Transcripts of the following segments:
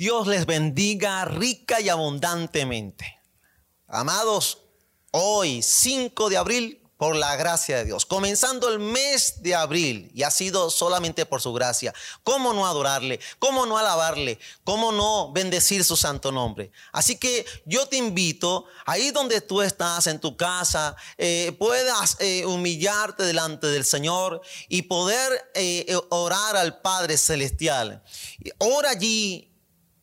Dios les bendiga rica y abundantemente. Amados, hoy 5 de abril por la gracia de Dios. Comenzando el mes de abril y ha sido solamente por su gracia. ¿Cómo no adorarle? ¿Cómo no alabarle? ¿Cómo no bendecir su santo nombre? Así que yo te invito, ahí donde tú estás, en tu casa, eh, puedas eh, humillarte delante del Señor y poder eh, orar al Padre Celestial. Ora allí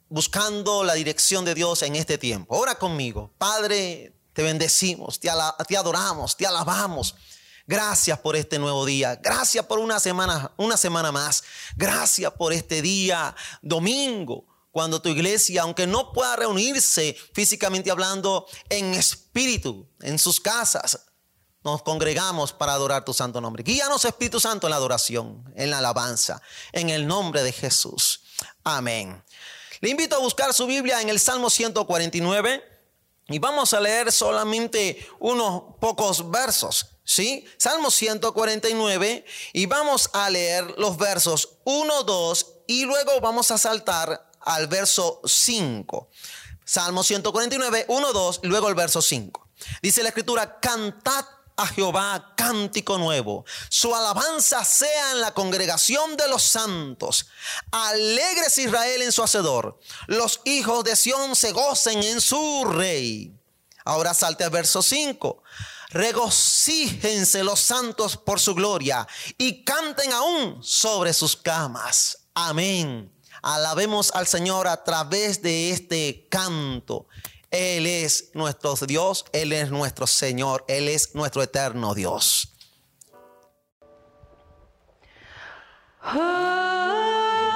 buscando la dirección de Dios en este tiempo. Ora conmigo. Padre, te bendecimos, te, adoramos, te alabamos. Gracias por este nuevo día. Gracias por una semana, una semana más. Gracias por este día domingo, cuando tu iglesia, aunque no pueda reunirse físicamente hablando, en espíritu, en sus casas, nos congregamos para adorar tu santo nombre. Guíanos, Espíritu Santo, en la adoración, en la alabanza, en el nombre de Jesús. Amén. Le invito a buscar su Biblia en el Salmo 149. Y vamos a leer solamente unos pocos versos, ¿sí? Salmo 149 y vamos a leer los versos 1, 2 y luego vamos a saltar al verso 5. Salmo 149, 1, 2 y luego el verso 5. Dice la escritura, cantad a Jehová cántico nuevo. Su alabanza sea en la congregación de los santos. Alegres Israel en su hacedor. Los hijos de Sión se gocen en su rey. Ahora salte al verso 5. Regocíjense los santos por su gloria y canten aún sobre sus camas. Amén. Alabemos al Señor a través de este canto. Él es nuestro Dios, Él es nuestro Señor, Él es nuestro eterno Dios. el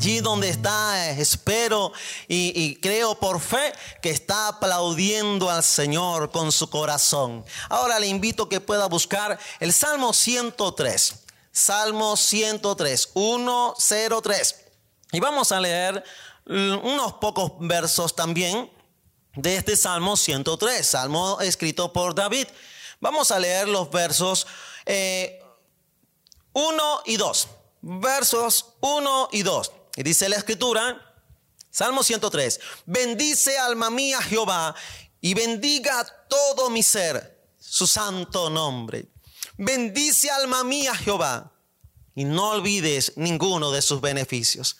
Allí donde está, espero y, creo por fe que está aplaudiendo al Señor con su corazón. Ahora le invito que pueda buscar el Salmo 103. Salmo 103, 103. Y vamos a leer unos pocos versos también de este Salmo 103, Salmo escrito por David. Vamos a leer los versos 1 eh, y 2. Versos 1 y 2. Y dice la escritura, Salmo 103, bendice alma mía Jehová y bendiga todo mi ser, su santo nombre. Bendice alma mía Jehová y no olvides ninguno de sus beneficios.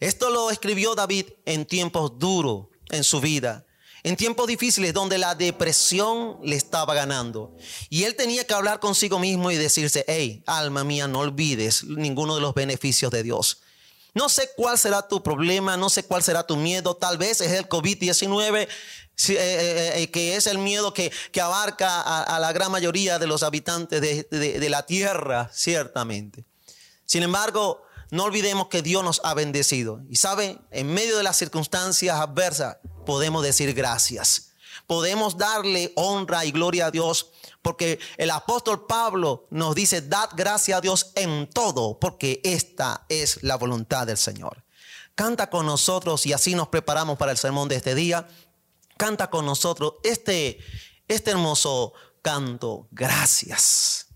Esto lo escribió David en tiempos duros en su vida en tiempos difíciles donde la depresión le estaba ganando. Y él tenía que hablar consigo mismo y decirse, hey, alma mía, no olvides ninguno de los beneficios de Dios. No sé cuál será tu problema, no sé cuál será tu miedo, tal vez es el COVID-19, eh, eh, eh, que es el miedo que, abarca a, la gran mayoría de los habitantes de la tierra, ciertamente. Sin embargo, no olvidemos que Dios nos ha bendecido. Y sabe, en medio de las circunstancias adversas, podemos decir gracias. Podemos darle honra y gloria a Dios porque el apóstol Pablo nos dice, dad gracias a Dios en todo, porque esta es la voluntad del Señor. Canta con nosotros y así nos preparamos para el sermón de este día. Canta con nosotros este, este hermoso canto. Gracias.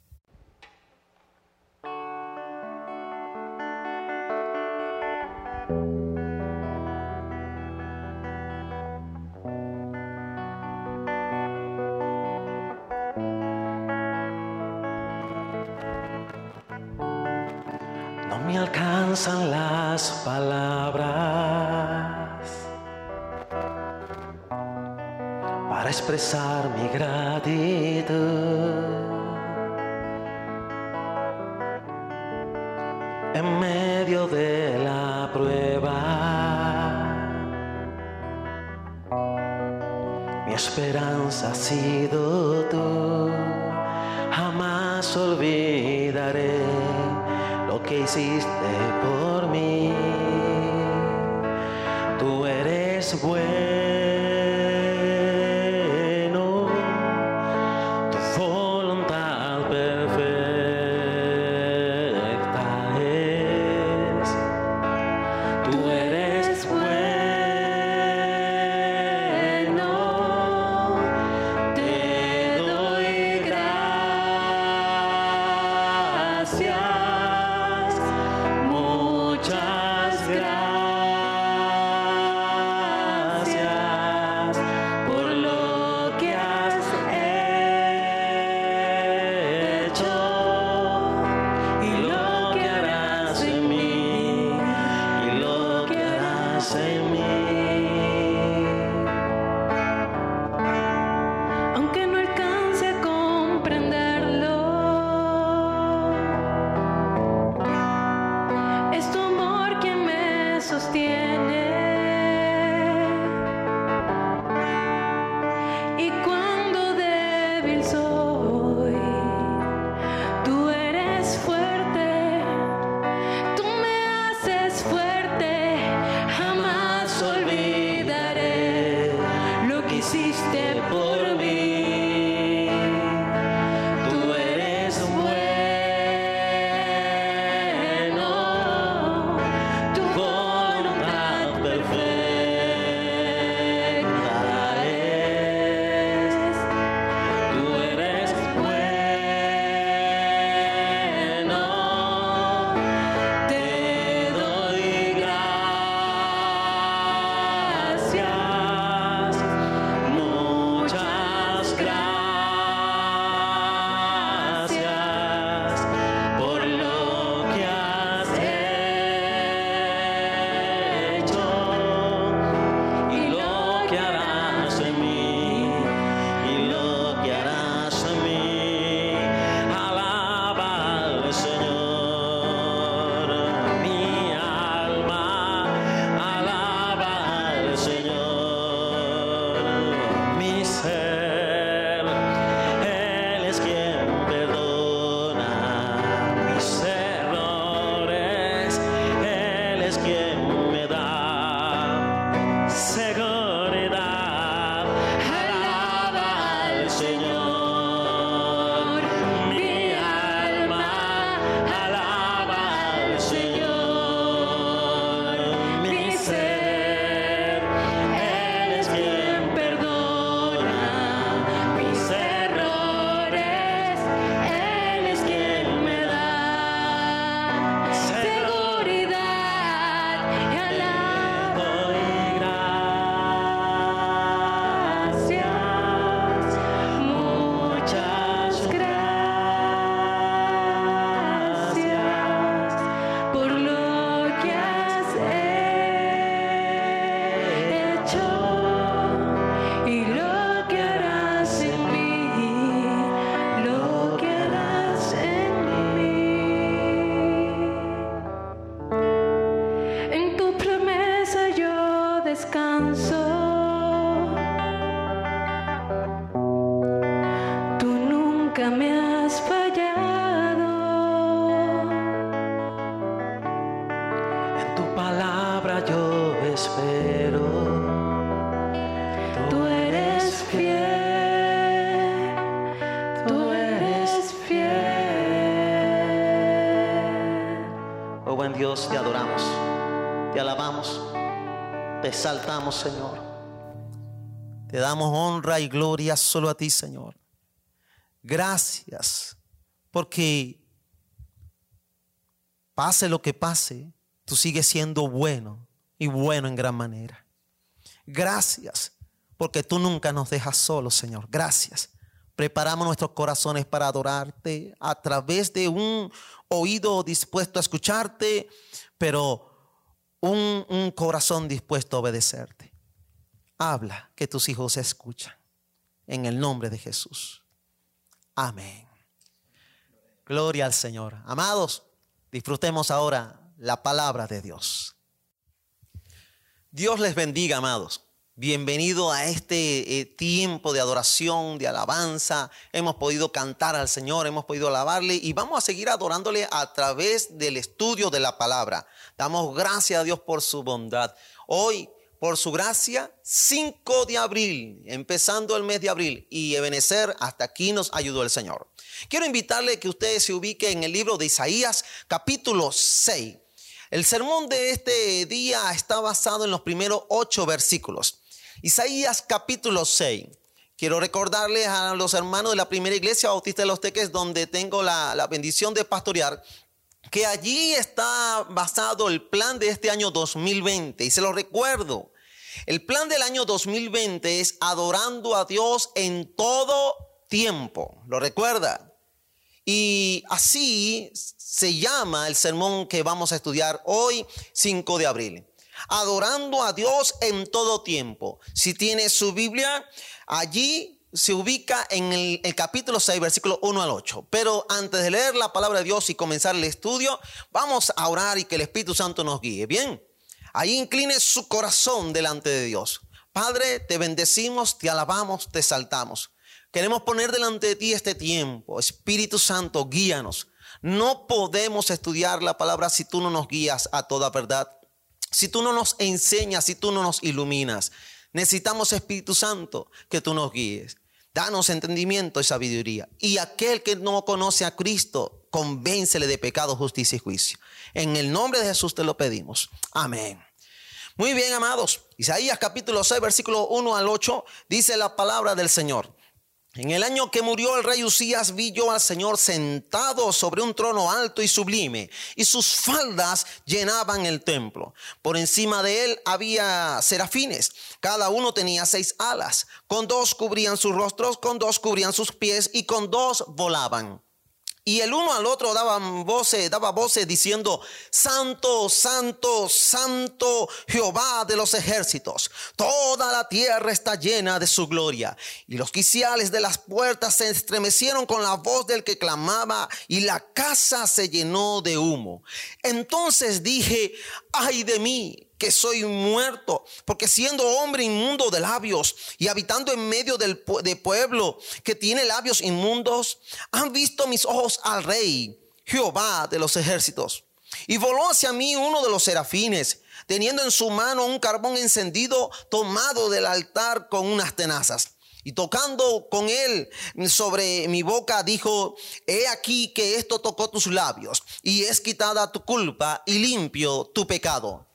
Te exaltamos, Señor. Te damos honra y gloria solo a ti, Señor. Gracias, porque pase lo que pase, tú sigues siendo bueno y bueno en gran manera. Gracias, porque tú nunca nos dejas solos, Señor. Gracias. Preparamos nuestros corazones para adorarte a través de un oído dispuesto a escucharte, pero un, un corazón dispuesto a obedecerte. Habla que tus hijos escuchan. En el nombre de Jesús. Amén. Gloria al Señor. Amados, disfrutemos ahora la palabra de Dios. Dios les bendiga, amados. Bienvenido a este eh, tiempo de adoración, de alabanza. Hemos podido cantar al Señor, hemos podido alabarle y vamos a seguir adorándole a través del estudio de la palabra. Damos gracias a Dios por su bondad. Hoy, por su gracia, 5 de abril, empezando el mes de abril y Ebenecer, hasta aquí nos ayudó el Señor. Quiero invitarle que usted se ubique en el libro de Isaías, capítulo 6. El sermón de este día está basado en los primeros ocho versículos. Isaías capítulo 6. Quiero recordarles a los hermanos de la primera iglesia bautista de los Teques, donde tengo la, bendición de pastorear, que allí está basado el plan de este año 2020. Y se lo recuerdo. El plan del año 2020 es adorando a Dios en todo tiempo. ¿Lo recuerda? Y así se llama el sermón que vamos a estudiar hoy, 5 de abril adorando a Dios en todo tiempo. Si tiene su Biblia, allí se ubica en el, capítulo 6, versículo 1 al 8. Pero antes de leer la palabra de Dios y comenzar el estudio, vamos a orar y que el Espíritu Santo nos guíe. Bien, ahí incline su corazón delante de Dios. Padre, te bendecimos, te alabamos, te saltamos. Queremos poner delante de ti este tiempo. Espíritu Santo, guíanos. No podemos estudiar la palabra si tú no nos guías a toda verdad si tú no nos enseñas, si tú no nos iluminas. Necesitamos Espíritu Santo que tú nos guíes. Danos entendimiento y sabiduría. Y aquel que no conoce a Cristo, convéncele de pecado, justicia y juicio. En el nombre de Jesús te lo pedimos. Amén. Muy bien, amados. Isaías capítulo 6, versículo 1 al 8, dice la palabra del Señor. En el año que murió el rey Usías vi yo al Señor sentado sobre un trono alto y sublime, y sus faldas llenaban el templo. Por encima de él había serafines, cada uno tenía seis alas, con dos cubrían sus rostros, con dos cubrían sus pies y con dos volaban. Y el uno al otro daban voces, daba voces diciendo, Santo, Santo, Santo Jehová de los ejércitos. Toda la tierra está llena de su gloria. Y los quiciales de las puertas se estremecieron con la voz del que clamaba y la casa se llenó de humo. Entonces dije, ay de mí que soy muerto, porque siendo hombre inmundo de labios y habitando en medio del de pueblo que tiene labios inmundos, han visto mis ojos al rey, Jehová de los ejércitos. Y voló hacia mí uno de los serafines, teniendo en su mano un carbón encendido tomado del altar con unas tenazas. Y tocando con él sobre mi boca, dijo, he aquí que esto tocó tus labios, y es quitada tu culpa y limpio tu pecado.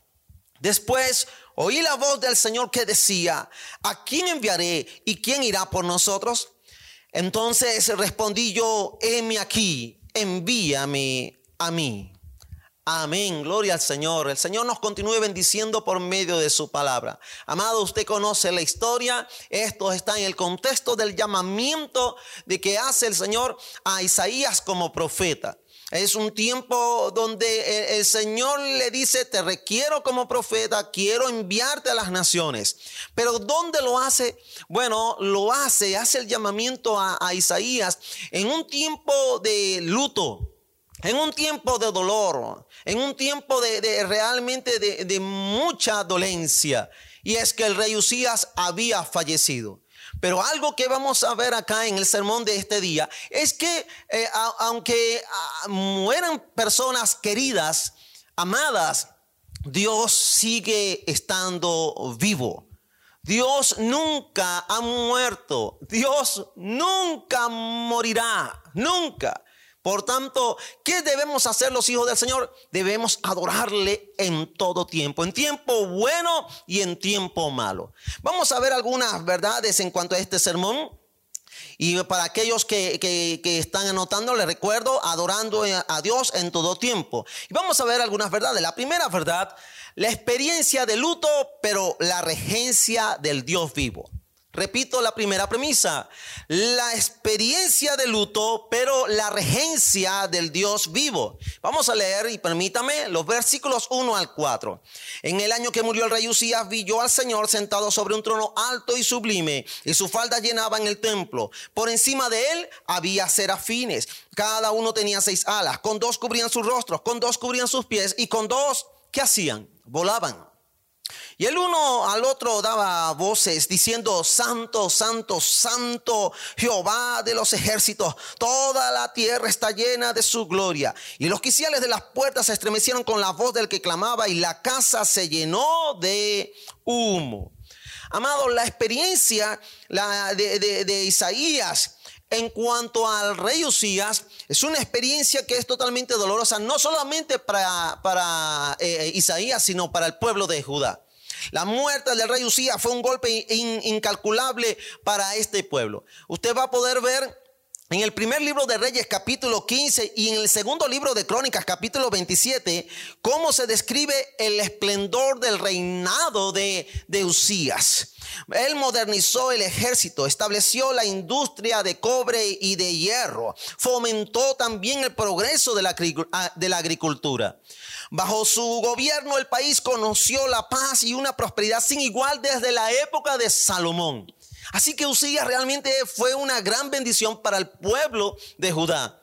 Después oí la voz del Señor que decía, ¿a quién enviaré y quién irá por nosotros? Entonces respondí yo, heme aquí, envíame a mí. Amén, gloria al Señor. El Señor nos continúe bendiciendo por medio de su palabra. Amado, usted conoce la historia. Esto está en el contexto del llamamiento de que hace el Señor a Isaías como profeta. Es un tiempo donde el Señor le dice, te requiero como profeta, quiero enviarte a las naciones. Pero ¿dónde lo hace? Bueno, lo hace, hace el llamamiento a, Isaías en un tiempo de luto, en un tiempo de dolor, en un tiempo de, realmente de, mucha dolencia. Y es que el rey Usías había fallecido. Pero algo que vamos a ver acá en el sermón de este día es que eh, aunque ah, mueran personas queridas, amadas, Dios sigue estando vivo. Dios nunca ha muerto. Dios nunca morirá. Nunca. Por tanto, ¿qué debemos hacer los hijos del Señor? Debemos adorarle en todo tiempo, en tiempo bueno y en tiempo malo. Vamos a ver algunas verdades en cuanto a este sermón. Y para aquellos que, que, están anotando, les recuerdo, adorando a Dios en todo tiempo. Y vamos a ver algunas verdades. La primera verdad, la experiencia de luto, pero la regencia del Dios vivo. Repito la primera premisa, la experiencia de luto, pero la regencia del Dios vivo. Vamos a leer y permítame los versículos 1 al 4. En el año que murió el rey Usías, vi yo al Señor sentado sobre un trono alto y sublime, y su falda llenaba en el templo. Por encima de él había serafines, cada uno tenía seis alas, con dos cubrían sus rostros, con dos cubrían sus pies, y con dos, ¿qué hacían? Volaban. Y el uno al otro daba voces diciendo, Santo, Santo, Santo, Jehová de los ejércitos, toda la tierra está llena de su gloria. Y los quiciales de las puertas se estremecieron con la voz del que clamaba y la casa se llenó de humo. Amado, la experiencia de, Isaías en cuanto al rey Usías, es una experiencia que es totalmente dolorosa, no solamente para, para eh, Isaías, sino para el pueblo de Judá. La muerte del rey Usías fue un golpe incalculable para este pueblo. Usted va a poder ver en el primer libro de Reyes capítulo 15 y en el segundo libro de Crónicas capítulo 27, cómo se describe el esplendor del reinado de, de Usías. Él modernizó el ejército, estableció la industria de cobre y de hierro, fomentó también el progreso de la, de la agricultura. Bajo su gobierno el país conoció la paz y una prosperidad sin igual desde la época de Salomón. Así que Usías realmente fue una gran bendición para el pueblo de Judá.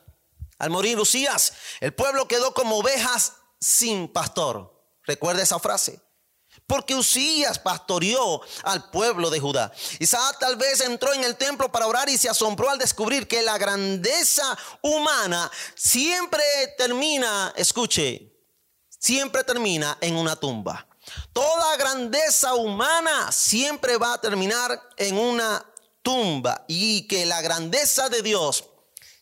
Al morir Usías, el pueblo quedó como ovejas sin pastor. Recuerda esa frase. Porque Usías pastoreó al pueblo de Judá. Isaac tal vez entró en el templo para orar y se asombró al descubrir que la grandeza humana siempre termina, escuche, siempre termina en una tumba. Toda grandeza humana siempre va a terminar en una tumba y que la grandeza de Dios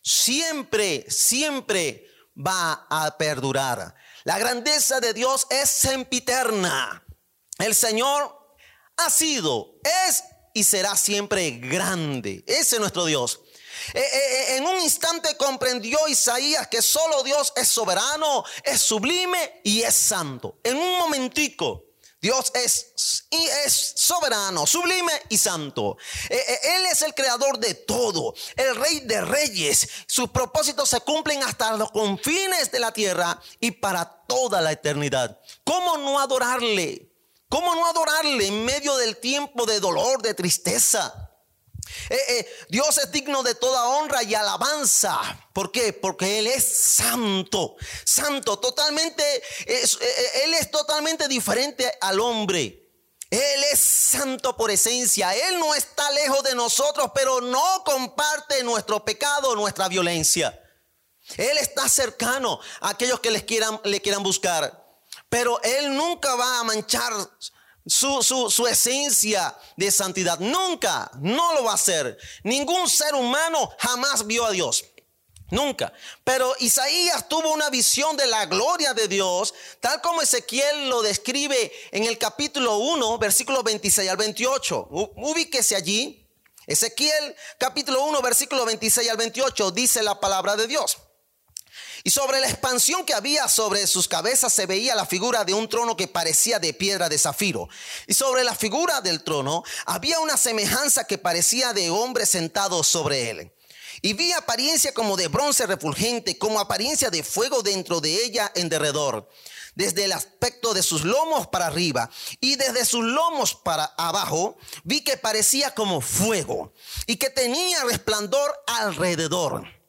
siempre, siempre va a perdurar. La grandeza de Dios es sempiterna. El Señor ha sido, es y será siempre grande. Ese es nuestro Dios. Eh, eh, eh, en un instante comprendió Isaías que solo Dios es soberano, es sublime y es santo. En un momentico. Dios es, y es soberano, sublime y santo. Él es el creador de todo, el rey de reyes. Sus propósitos se cumplen hasta los confines de la tierra y para toda la eternidad. ¿Cómo no adorarle? ¿Cómo no adorarle en medio del tiempo de dolor, de tristeza? Eh, eh, Dios es digno de toda honra y alabanza. ¿Por qué? Porque Él es santo. Santo, totalmente. Eh, él es totalmente diferente al hombre. Él es santo por esencia. Él no está lejos de nosotros, pero no comparte nuestro pecado, nuestra violencia. Él está cercano a aquellos que les quieran, le quieran buscar. Pero Él nunca va a manchar su, esencia de santidad. Nunca, no lo va a hacer. Ningún ser humano jamás vio a Dios. Nunca. Pero Isaías tuvo una visión de la gloria de Dios, tal como Ezequiel lo describe en el capítulo 1, versículo 26 al 28. Ubíquese allí. Ezequiel capítulo 1, versículo 26 al 28 dice la palabra de Dios. Y sobre la expansión que había sobre sus cabezas se veía la figura de un trono que parecía de piedra de zafiro. Y sobre la figura del trono había una semejanza que parecía de hombre sentado sobre él. Y vi apariencia como de bronce refulgente, como apariencia de fuego dentro de ella en derredor desde el aspecto de sus lomos para arriba y desde sus lomos para abajo, vi que parecía como fuego y que tenía resplandor alrededor.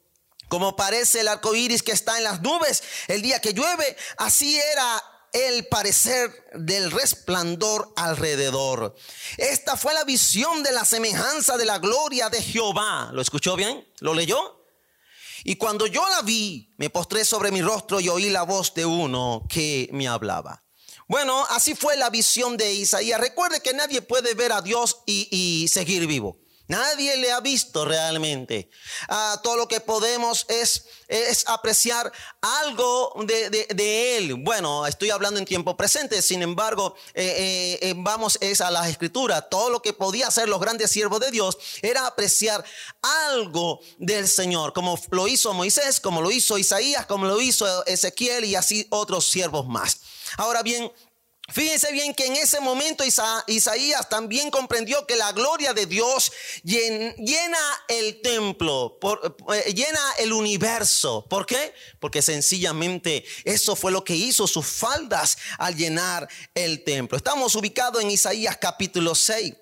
Como parece el arco iris que está en las nubes el día que llueve, así era el parecer del resplandor alrededor. Esta fue la visión de la semejanza de la gloria de Jehová. ¿Lo escuchó bien? ¿Lo leyó? Y cuando yo la vi, me postré sobre mi rostro y oí la voz de uno que me hablaba. Bueno, así fue la visión de Isaías. Recuerde que nadie puede ver a Dios y, y seguir vivo. Nadie le ha visto realmente. Ah, todo lo que podemos es, es apreciar algo de, Él. Bueno, estoy hablando en tiempo presente, sin embargo, eh, eh, eh, vamos es a las escrituras. Todo lo que podía hacer los grandes siervos de Dios era apreciar algo del Señor, como lo hizo Moisés, como lo hizo Isaías, como lo hizo Ezequiel y así otros siervos más. Ahora bien, Fíjense bien que en ese momento Isaías también comprendió que la gloria de Dios llena el templo, eh, llena el universo. ¿Por qué? Porque sencillamente eso fue lo que hizo sus faldas al llenar el templo. Estamos ubicados en Isaías capítulo 6.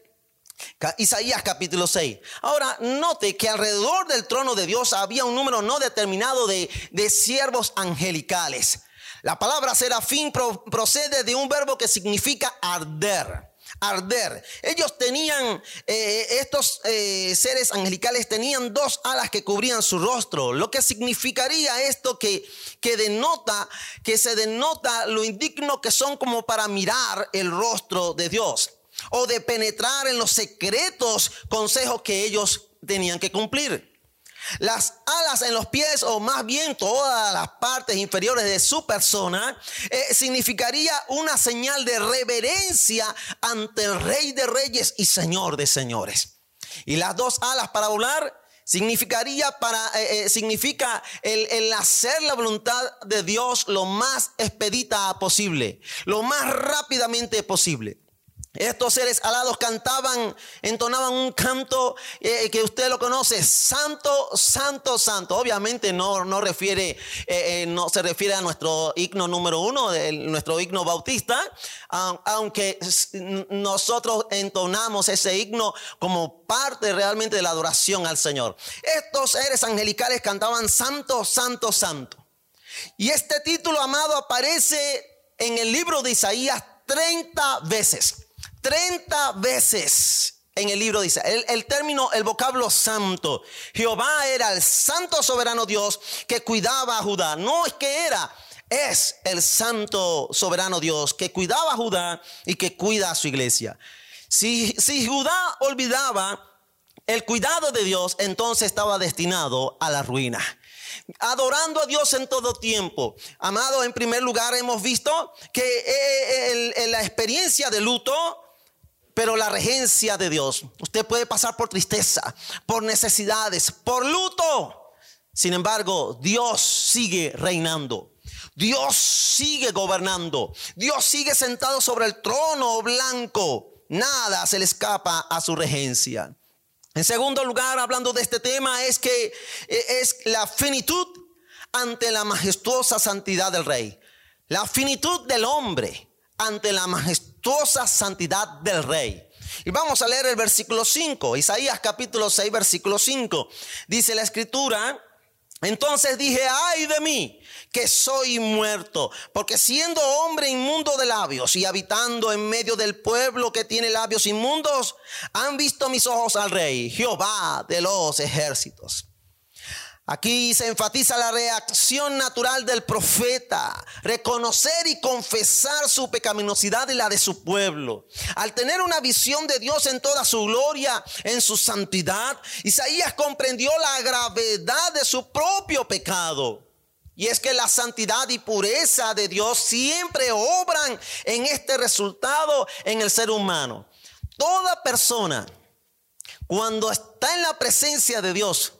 Isaías capítulo 6. Ahora, note que alrededor del trono de Dios había un número no determinado de, de siervos angelicales. La palabra serafín procede de un verbo que significa arder. Arder. Ellos tenían, eh, estos eh, seres angelicales tenían dos alas que cubrían su rostro, lo que significaría esto que, que denota, que se denota lo indigno que son como para mirar el rostro de Dios o de penetrar en los secretos consejos que ellos tenían que cumplir. Las alas en los pies, o más bien todas las partes inferiores de su persona, eh, significaría una señal de reverencia ante el Rey de Reyes y Señor de Señores. Y las dos alas para volar significaría para eh, eh, significa el, el, hacer la voluntad de Dios lo más expedita posible, lo más rápidamente posible. Estos seres alados cantaban, entonaban un canto eh, que usted lo conoce, santo, santo, santo. Obviamente no, no eh, eh, no se refiere a nuestro himno número uno, nuestro himno bautista, aunque nosotros entonamos ese himno como parte realmente de la adoración al Señor. Estos seres angelicales cantaban santo, santo, santo. Y este título, amado, aparece en el libro de Isaías 30 veces. 30 veces en el libro dice, el, el, término, el vocablo santo. Jehová era el santo soberano Dios que cuidaba a Judá. No es que era, es el santo soberano Dios que cuidaba a Judá y que cuida a su iglesia. Si, si Judá olvidaba el cuidado de Dios, entonces estaba destinado a la ruina adorando a Dios en todo tiempo. Amado, en primer lugar hemos visto que eh, eh, la experiencia de luto pero la regencia de Dios. Usted puede pasar por tristeza, por necesidades, por luto. Sin embargo, Dios sigue reinando. Dios sigue gobernando. Dios sigue sentado sobre el trono blanco. Nada se le escapa a su regencia. En segundo lugar, hablando de este tema, es que es la finitud ante la majestuosa santidad del rey. La finitud del hombre ante la majestuosa santidad del rey. Y vamos a leer el versículo 5, Isaías capítulo 6, versículo 5. Dice la escritura, entonces dije, ay de mí, que soy muerto, porque siendo hombre inmundo de labios y habitando en medio del pueblo que tiene labios inmundos, han visto mis ojos al rey, Jehová de los ejércitos. Aquí se enfatiza la reacción natural del profeta, reconocer y confesar su pecaminosidad y la de su pueblo. Al tener una visión de Dios en toda su gloria, en su santidad, Isaías comprendió la gravedad de su propio pecado. Y es que la santidad y pureza de Dios siempre obran en este resultado en el ser humano. Toda persona, cuando está en la presencia de Dios,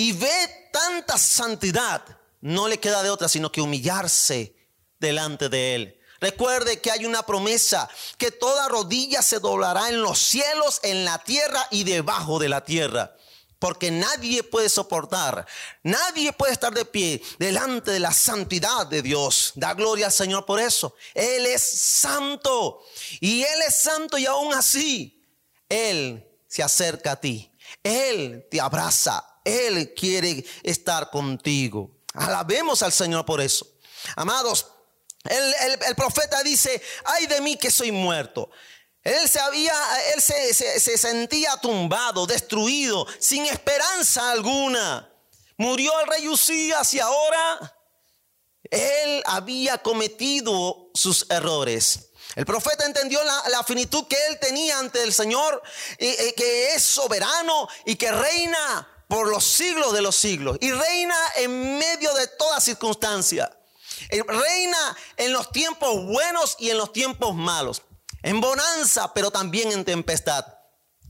y ve tanta santidad, no le queda de otra sino que humillarse delante de Él. Recuerde que hay una promesa, que toda rodilla se doblará en los cielos, en la tierra y debajo de la tierra. Porque nadie puede soportar, nadie puede estar de pie delante de la santidad de Dios. Da gloria al Señor por eso. Él es santo y Él es santo y aún así Él se acerca a ti. Él te abraza, él quiere estar contigo. Alabemos al Señor por eso. Amados, el, profeta dice, ay de mí que soy muerto. Él se había, él se, se, sentía tumbado, destruido, sin esperanza alguna. Murió el rey Usías y ahora él había cometido sus errores. El profeta entendió la, la finitud que él tenía ante el Señor, que es soberano y que reina por los siglos de los siglos y reina en medio de toda circunstancia. Reina en los tiempos buenos y en los tiempos malos. En bonanza, pero también en tempestad.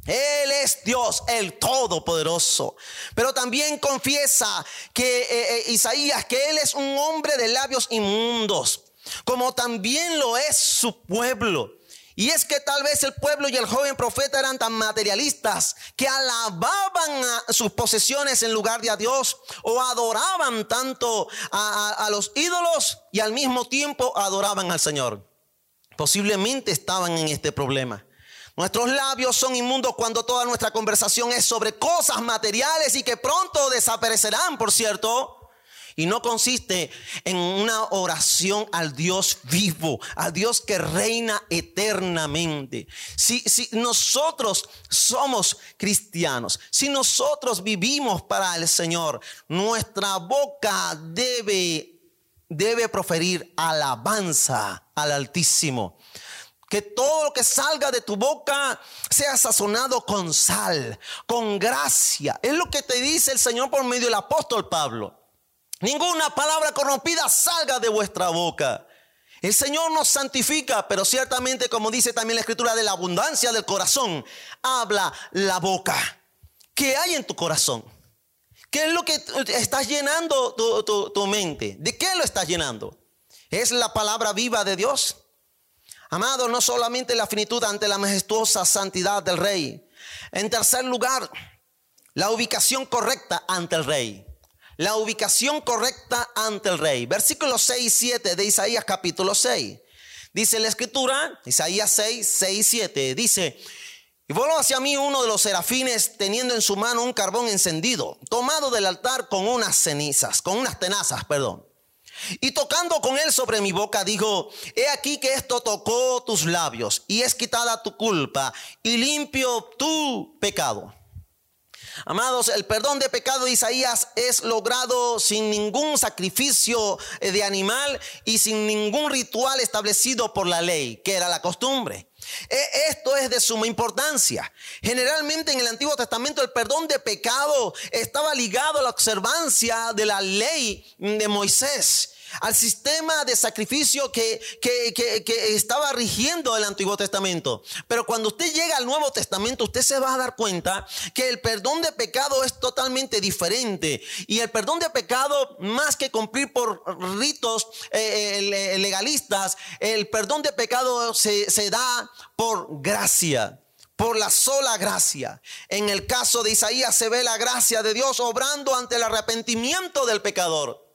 Él es Dios, el Todopoderoso. Pero también confiesa que eh, eh, Isaías, que Él es un hombre de labios inmundos, como también lo es su pueblo. Y es que tal vez el pueblo y el joven profeta eran tan materialistas que alababan a sus posesiones en lugar de a Dios o adoraban tanto a, los ídolos y al mismo tiempo adoraban al Señor. Posiblemente estaban en este problema. Nuestros labios son inmundos cuando toda nuestra conversación es sobre cosas materiales y que pronto desaparecerán, por cierto y no consiste en una oración al Dios vivo, al Dios que reina eternamente. Si, si nosotros somos cristianos, si nosotros vivimos para el Señor, nuestra boca debe, debe proferir alabanza al Altísimo. Que todo lo que salga de tu boca sea sazonado con sal, con gracia. Es lo que te dice el Señor por medio del apóstol Pablo. Ninguna palabra corrompida salga de vuestra boca. El Señor nos santifica, pero ciertamente, como dice también la escritura, de la abundancia del corazón, habla la boca. ¿Qué hay en tu corazón? ¿Qué es lo que estás llenando tu, tu mente? ¿De qué lo estás llenando? ¿Es la palabra viva de Dios? Amado, no solamente la finitud ante la majestuosa santidad del rey. En tercer lugar, la ubicación correcta ante el rey la ubicación correcta ante el rey. Versículos 6 y 7 de Isaías capítulo 6. Dice la escritura, Isaías 6, 6 y 7, dice, y voló hacia mí uno de los serafines teniendo en su mano un carbón encendido, tomado del altar con unas cenizas, con unas tenazas, perdón. Y tocando con él sobre mi boca, dijo, he aquí que esto tocó tus labios y es quitada tu culpa y limpio tu pecado. Amados, el perdón de pecado de Isaías es logrado sin ningún sacrificio eh, de animal y sin ningún ritual establecido por la ley, que era la costumbre. E, esto es de suma importancia. Generalmente en el Antiguo Testamento el perdón de pecado estaba ligado a la observancia de la ley de Moisés al sistema de sacrificio que, estaba rigiendo el Antiguo Testamento. Pero cuando usted llega al Nuevo Testamento, usted se va a dar cuenta que el perdón de pecado es totalmente diferente. Y el perdón de pecado, más que cumplir por ritos eh, eh, legalistas, el perdón de pecado se, se da por gracia por la sola gracia. En el caso de Isaías se ve la gracia de Dios obrando ante el arrepentimiento del pecador.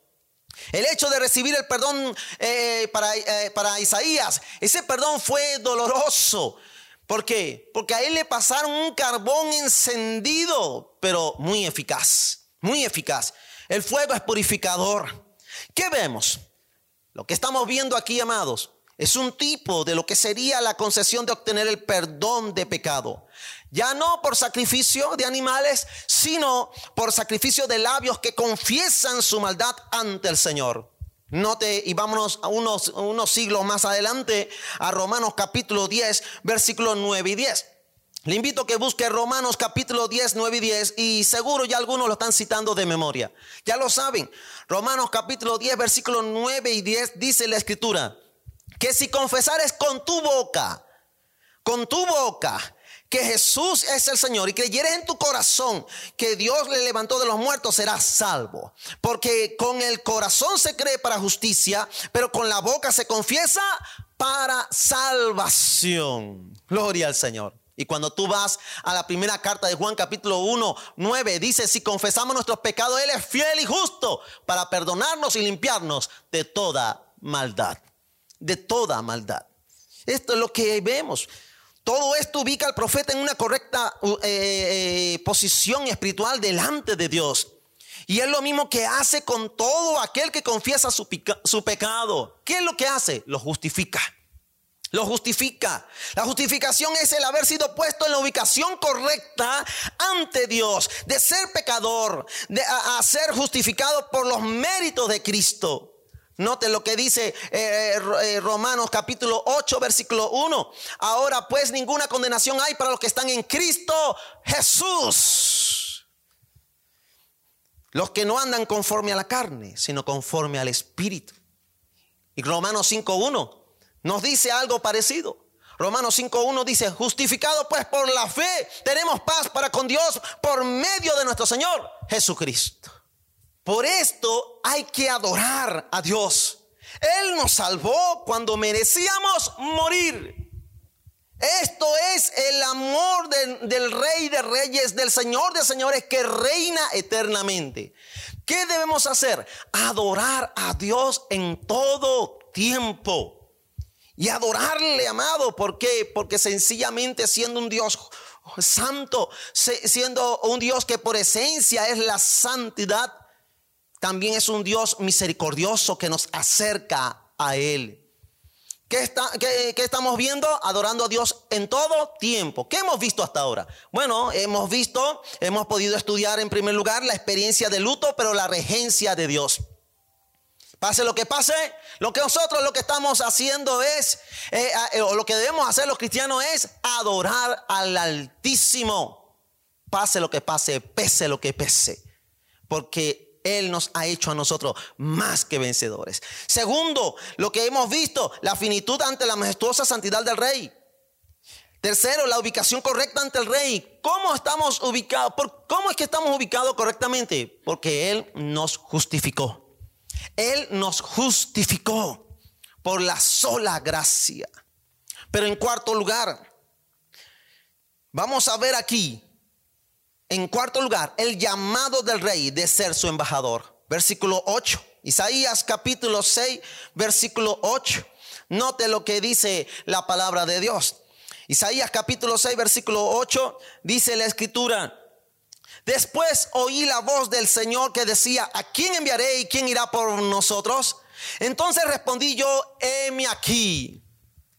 El hecho de recibir el perdón eh, para, eh, para Isaías, ese perdón fue doloroso. ¿Por qué? Porque a él le pasaron un carbón encendido, pero muy eficaz, muy eficaz. El fuego es purificador. ¿Qué vemos? Lo que estamos viendo aquí, amados, es un tipo de lo que sería la concesión de obtener el perdón de pecado. Ya no por sacrificio de animales, sino por sacrificio de labios que confiesan su maldad ante el Señor. Note y vámonos a unos, unos siglos más adelante a Romanos capítulo 10, versículos 9 y 10. Le invito a que busque Romanos capítulo 10, 9 y 10 y seguro ya algunos lo están citando de memoria. Ya lo saben. Romanos capítulo 10, versículos 9 y 10 dice la escritura que si confesares con tu boca, con tu boca que Jesús es el Señor y creyeres en tu corazón que Dios le levantó de los muertos, serás salvo. Porque con el corazón se cree para justicia, pero con la boca se confiesa para salvación. Gloria al Señor. Y cuando tú vas a la primera carta de Juan capítulo 1, 9, dice, si confesamos nuestros pecados, Él es fiel y justo para perdonarnos y limpiarnos de toda maldad. De toda maldad. Esto es lo que vemos. Todo esto ubica al profeta en una correcta eh, eh, posición espiritual delante de Dios. Y es lo mismo que hace con todo aquel que confiesa su, su pecado. ¿Qué es lo que hace? Lo justifica. Lo justifica. La justificación es el haber sido puesto en la ubicación correcta ante Dios, de ser pecador, de ser justificado por los méritos de Cristo. Note lo que dice eh, eh, Romanos capítulo 8, versículo 1. Ahora pues ninguna condenación hay para los que están en Cristo Jesús. Los que no andan conforme a la carne, sino conforme al Espíritu. Y Romanos 5.1 nos dice algo parecido. Romanos 5.1 dice, justificado pues por la fe, tenemos paz para con Dios por medio de nuestro Señor Jesucristo. Por esto hay que adorar a Dios. Él nos salvó cuando merecíamos morir. Esto es el amor del Rey de Reyes, del Señor de Señores que reina eternamente. ¿Qué debemos hacer? Adorar a Dios en todo tiempo. Y adorarle, amado, ¿por qué? Porque sencillamente siendo un Dios santo, siendo un Dios que por esencia es la santidad, también es un Dios misericordioso que nos acerca a Él. ¿Qué, está, estamos viendo? Adorando a Dios en todo tiempo. ¿Qué hemos visto hasta ahora? Bueno, hemos visto, hemos podido estudiar en primer lugar la experiencia de luto, pero la regencia de Dios. Pase lo que pase, lo que nosotros lo que estamos haciendo es, eh, eh, o lo que debemos hacer los cristianos es adorar al Altísimo. Pase lo que pase, pese lo que pese. Porque él nos ha hecho a nosotros más que vencedores. Segundo, lo que hemos visto, la finitud ante la majestuosa santidad del rey. Tercero, la ubicación correcta ante el rey. ¿Cómo estamos ubicados? ¿Cómo es que estamos ubicados correctamente? Porque Él nos justificó. Él nos justificó por la sola gracia. Pero en cuarto lugar, vamos a ver aquí en cuarto lugar, el llamado del rey de ser su embajador. Versículo 8. Isaías capítulo 6, versículo 8. Note lo que dice la palabra de Dios. Isaías capítulo 6, versículo 8, dice la escritura. Después oí la voz del Señor que decía, ¿a quién enviaré y quién irá por nosotros? Entonces respondí yo, heme aquí,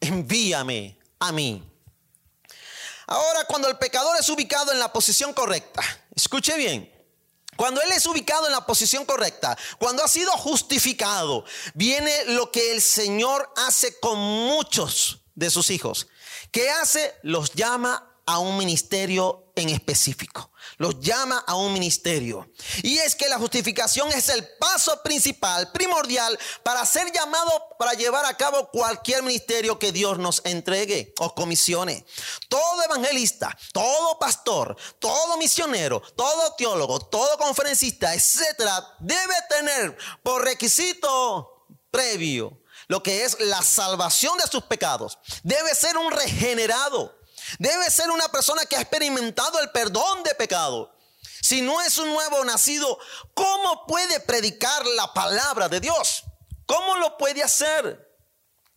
envíame a mí. Ahora, cuando el pecador es ubicado en la posición correcta, escuche bien, cuando Él es ubicado en la posición correcta, cuando ha sido justificado, viene lo que el Señor hace con muchos de sus hijos. ¿Qué hace? Los llama a un ministerio en específico los llama a un ministerio. Y es que la justificación es el paso principal, primordial, para ser llamado para llevar a cabo cualquier ministerio que Dios nos entregue o comisione. Todo evangelista, todo pastor, todo misionero, todo teólogo, todo conferencista, etcétera, debe tener por requisito previo lo que es la salvación de sus pecados. Debe ser un regenerado. Debe ser una persona que ha experimentado el perdón de pecado. Si no es un nuevo nacido, ¿cómo puede predicar la palabra de Dios? ¿Cómo lo puede hacer?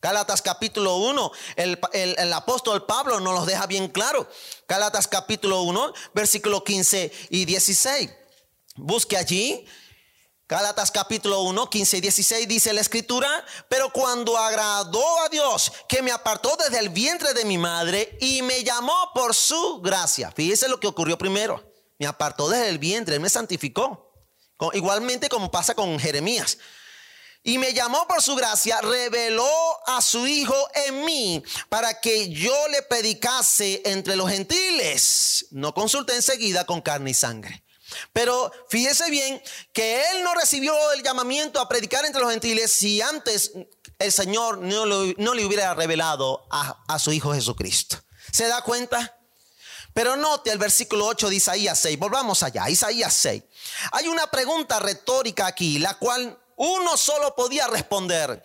Gálatas capítulo 1, el, el, apóstol Pablo nos lo deja bien claro. Gálatas capítulo 1, versículo 15 y 16. Busque allí Gálatas capítulo 1, 15 y 16 dice la escritura, pero cuando agradó a Dios que me apartó desde el vientre de mi madre y me llamó por su gracia. Fíjese lo que ocurrió primero. Me apartó desde el vientre, él me santificó. Igualmente como pasa con Jeremías. Y me llamó por su gracia, reveló a su Hijo en mí para que yo le predicase entre los gentiles. No consulté enseguida con carne y sangre pero fíjese bien que él no recibió el llamamiento a predicar entre los gentiles si antes el Señor no, le hubiera revelado a, a su Hijo Jesucristo. ¿Se da cuenta? Pero note el versículo 8 de Isaías 6. Volvamos allá, Isaías 6. Hay una pregunta retórica aquí, la cual uno solo podía responder.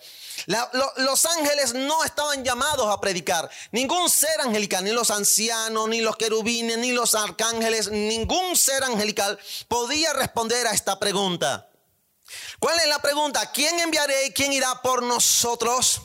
los ángeles no estaban llamados a predicar. Ningún ser angelical, ni los ancianos, ni los querubines, ni los arcángeles, ningún ser angelical podía responder a esta pregunta. ¿Cuál es la pregunta? ¿Quién enviaré y quién irá por nosotros?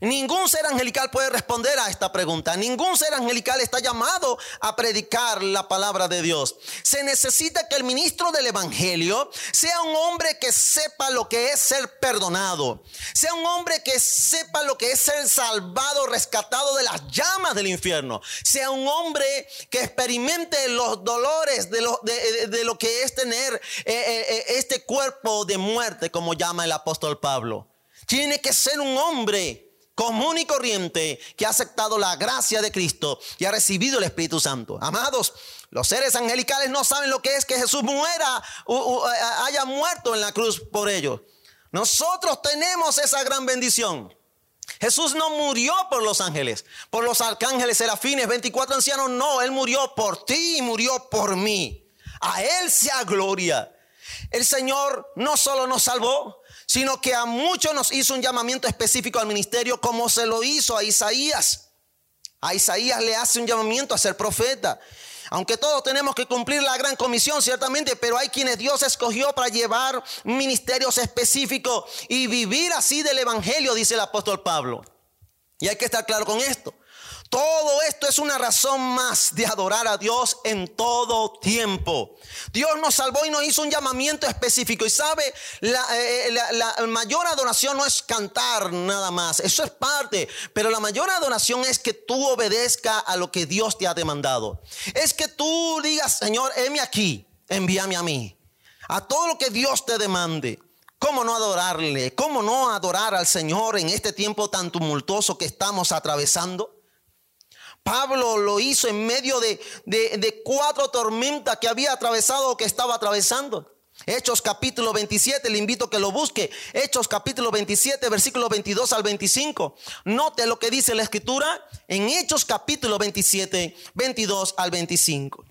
Ningún ser angelical puede responder a esta pregunta. Ningún ser angelical está llamado a predicar la palabra de Dios. Se necesita que el ministro del Evangelio sea un hombre que sepa lo que es ser perdonado. Sea un hombre que sepa lo que es ser salvado, rescatado de las llamas del infierno. Sea un hombre que experimente los dolores de lo, que es tener eh, eh, eh, este cuerpo de muerte, como llama el apóstol Pablo. Tiene que ser un hombre común y corriente que ha aceptado la gracia de Cristo y ha recibido el Espíritu Santo. Amados, los seres angelicales no saben lo que es que Jesús muera, o, haya muerto en la cruz por ellos. Nosotros tenemos esa gran bendición. Jesús no murió por los ángeles, por los arcángeles, serafines, 24 ancianos, no, Él murió por ti y murió por mí. A Él sea gloria. El Señor no solo nos salvó, sino que a muchos nos hizo un llamamiento específico al ministerio como se lo hizo a Isaías. A Isaías le hace un llamamiento a ser profeta. Aunque todos tenemos que cumplir la gran comisión, ciertamente, pero hay quienes Dios escogió para llevar ministerios específicos y vivir así del Evangelio, dice el apóstol Pablo. Y hay que estar claro con esto. Todo esto es una razón más de adorar a Dios en todo tiempo. Dios nos salvó y nos hizo un llamamiento específico. Y sabe, la, eh, mayor adoración no es cantar nada más. Eso es parte. Pero la mayor adoración es que tú obedezcas a lo que Dios te ha demandado. Es que tú digas, Señor, heme aquí, envíame a mí. A todo lo que Dios te demande. ¿Cómo no adorarle? ¿Cómo no adorar al Señor en este tiempo tan tumultuoso que estamos atravesando? Pablo lo hizo en medio de, cuatro tormentas que había atravesado o que estaba atravesando. Hechos capítulo 27, le invito a que lo busque. Hechos capítulo 27, versículo 22 al 25. Note lo que dice la escritura en Hechos capítulo 27, 22 al 25.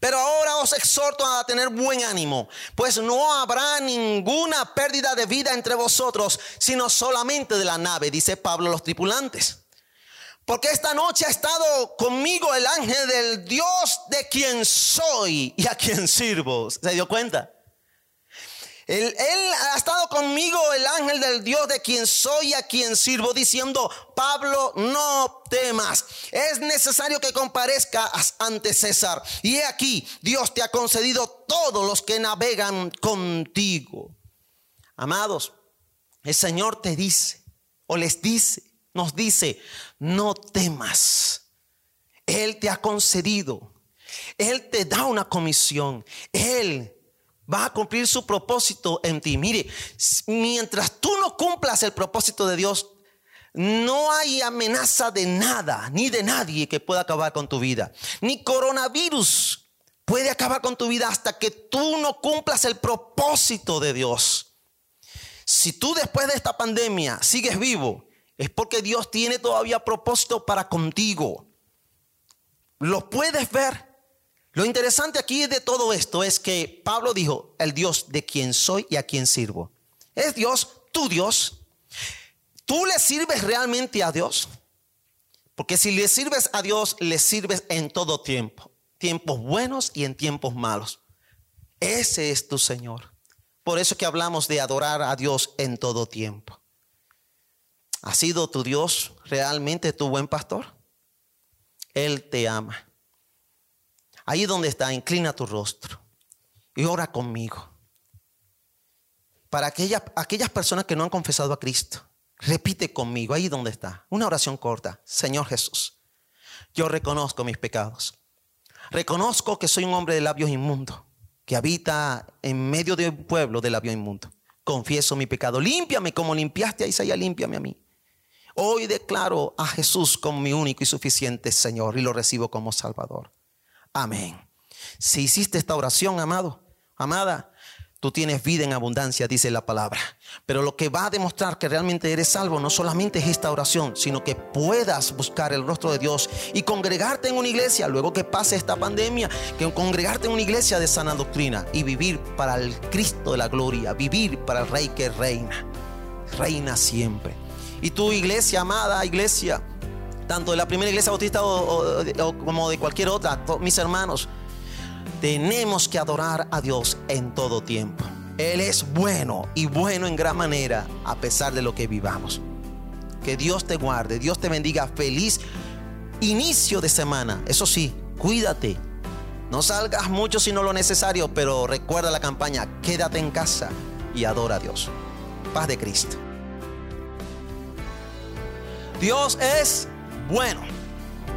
Pero ahora os exhorto a tener buen ánimo, pues no habrá ninguna pérdida de vida entre vosotros, sino solamente de la nave, dice Pablo los tripulantes. Porque esta noche ha estado conmigo el ángel del Dios de quien soy y a quien sirvo. ¿Se dio cuenta? Él, ha estado conmigo el ángel del Dios de quien soy y a quien sirvo, diciendo, Pablo, no temas. Es necesario que comparezcas ante César. Y he aquí, Dios te ha concedido todos los que navegan contigo. Amados, el Señor te dice o les dice, nos dice, no temas. Él te ha concedido. Él te da una comisión. Él va a cumplir su propósito en ti. Mire, mientras tú no cumplas el propósito de Dios, no hay amenaza de nada, ni de nadie que pueda acabar con tu vida. Ni coronavirus puede acabar con tu vida hasta que tú no cumplas el propósito de Dios. Si tú después de esta pandemia sigues vivo, es porque Dios tiene todavía propósito para contigo. Lo puedes ver. Lo interesante aquí de todo esto es que Pablo dijo, el Dios de quien soy y a quien sirvo. Es Dios, tu Dios. ¿Tú le sirves realmente a Dios? Porque si le sirves a Dios, le sirves en todo tiempo. Tiempos buenos y en tiempos malos. Ese es tu Señor. Por eso que hablamos de adorar a Dios en todo tiempo. ¿Ha sido tu Dios realmente tu buen pastor? Él te ama. Ahí donde está, inclina tu rostro y ora conmigo. Para aquellas, aquellas personas que no han confesado a Cristo, repite conmigo, ahí donde está, una oración corta. Señor Jesús, yo reconozco mis pecados. Reconozco que soy un hombre de labios inmundos, que habita en medio de un pueblo de labios inmundos. Confieso mi pecado. Límpiame como limpiaste a Isaías, límpiame a mí. Hoy declaro a Jesús como mi único y suficiente Señor y lo recibo como Salvador. Amén. Si hiciste esta oración, amado, amada, tú tienes vida en abundancia, dice la palabra. Pero lo que va a demostrar que realmente eres salvo no solamente es esta oración, sino que puedas buscar el rostro de Dios y congregarte en una iglesia luego que pase esta pandemia, que congregarte en una iglesia de sana doctrina y vivir para el Cristo de la gloria, vivir para el Rey que reina, reina siempre. Y tu iglesia, amada iglesia, tanto de la primera iglesia bautista como de cualquier otra, mis hermanos, tenemos que adorar a Dios en todo tiempo. Él es bueno y bueno en gran manera a pesar de lo que vivamos. Que Dios te guarde, Dios te bendiga. Feliz inicio de semana. Eso sí, cuídate. No salgas mucho si no lo necesario, pero recuerda la campaña, quédate en casa y adora a Dios. Paz de Cristo. Dios es bueno.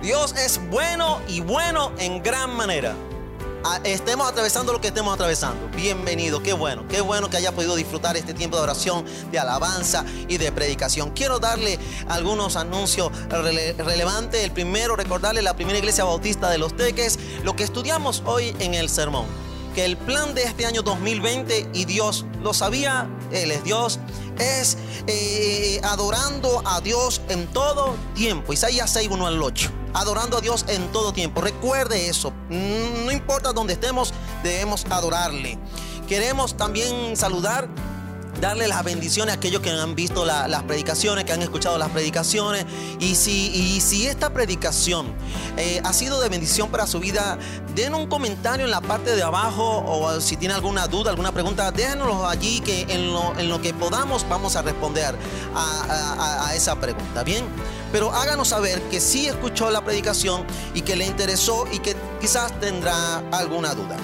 Dios es bueno y bueno en gran manera. Estemos atravesando lo que estemos atravesando. Bienvenido, qué bueno, qué bueno que haya podido disfrutar este tiempo de oración, de alabanza y de predicación. Quiero darle algunos anuncios relevantes. El primero, recordarle la primera iglesia bautista de los Teques, lo que estudiamos hoy en el sermón que el plan de este año 2020, y Dios lo sabía, Él es Dios, es eh, adorando a Dios en todo tiempo. Isaías 6, 1 al 8. Adorando a Dios en todo tiempo. Recuerde eso. No importa dónde estemos, debemos adorarle. Queremos también saludar darle las bendiciones a aquellos que han visto las predicaciones, que han escuchado las predicaciones. Y si, esta predicación eh, ha sido de bendición para su vida, den un comentario en la parte de abajo o si tiene alguna duda, alguna pregunta, déjenoslo allí que en lo, que podamos vamos a responder a, a esa pregunta. Bien, pero háganos saber que sí escuchó la predicación y que le interesó y que quizás tendrá alguna duda.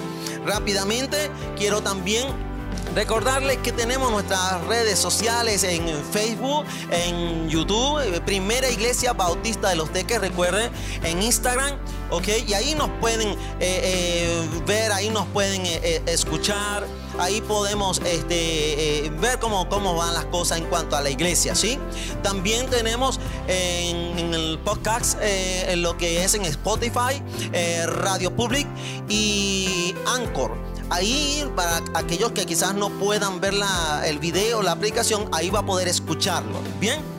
Rápidamente quiero también Recordarles que tenemos nuestras redes sociales en Facebook, en YouTube, eh, Primera Iglesia Bautista de los Teques, recuerden, en Instagram, ¿ok? Y ahí nos pueden eh, eh, ver, ahí nos pueden escuchar, ahí podemos este, ver cómo, cómo van las cosas en cuanto a la iglesia, ¿sí? También tenemos en, en el podcast en lo que es en Spotify, Radio Public y Anchor. Ahí, para aquellos que quizás no puedan ver el video, la aplicación, ahí va a poder escucharlo. Bien.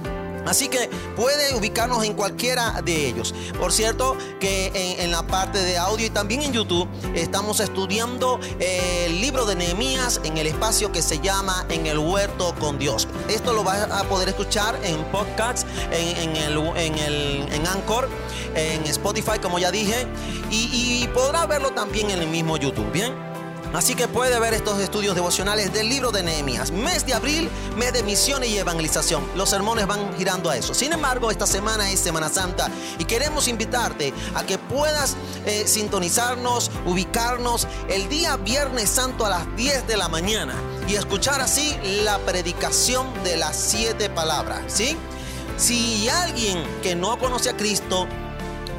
Así que puede ubicarnos en cualquiera de ellos. Por cierto, que en, la parte de audio y también en YouTube estamos estudiando el libro de Nehemías en el espacio que se llama En el huerto con Dios. Esto lo vas a poder escuchar en podcasts, en, el, en, el, en Anchor, en Spotify, como ya dije, y, y podrá verlo también en el mismo YouTube. Bien. Así que puede ver estos estudios devocionales del libro de Nehemías. Mes de abril, mes de misiones y evangelización. Los sermones van girando a eso. Sin embargo, esta semana es Semana Santa y queremos invitarte a que puedas eh, sintonizarnos, ubicarnos el día Viernes Santo a las 10 de la mañana y escuchar así la predicación de las siete palabras. ¿Sí? Si alguien que no conoce a Cristo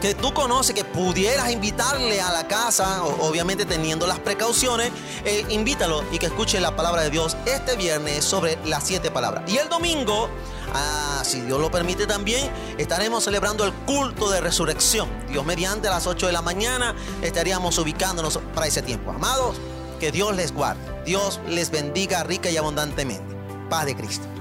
que tú conoces, que pudieras invitarle a la casa, obviamente teniendo las precauciones, eh, invítalo y que escuche la palabra de Dios este viernes sobre las siete palabras. Y el domingo, ah, si Dios lo permite también, estaremos celebrando el culto de resurrección. Dios mediante a las 8 de la mañana estaríamos ubicándonos para ese tiempo. Amados, que Dios les guarde, Dios les bendiga rica y abundantemente. Paz de Cristo.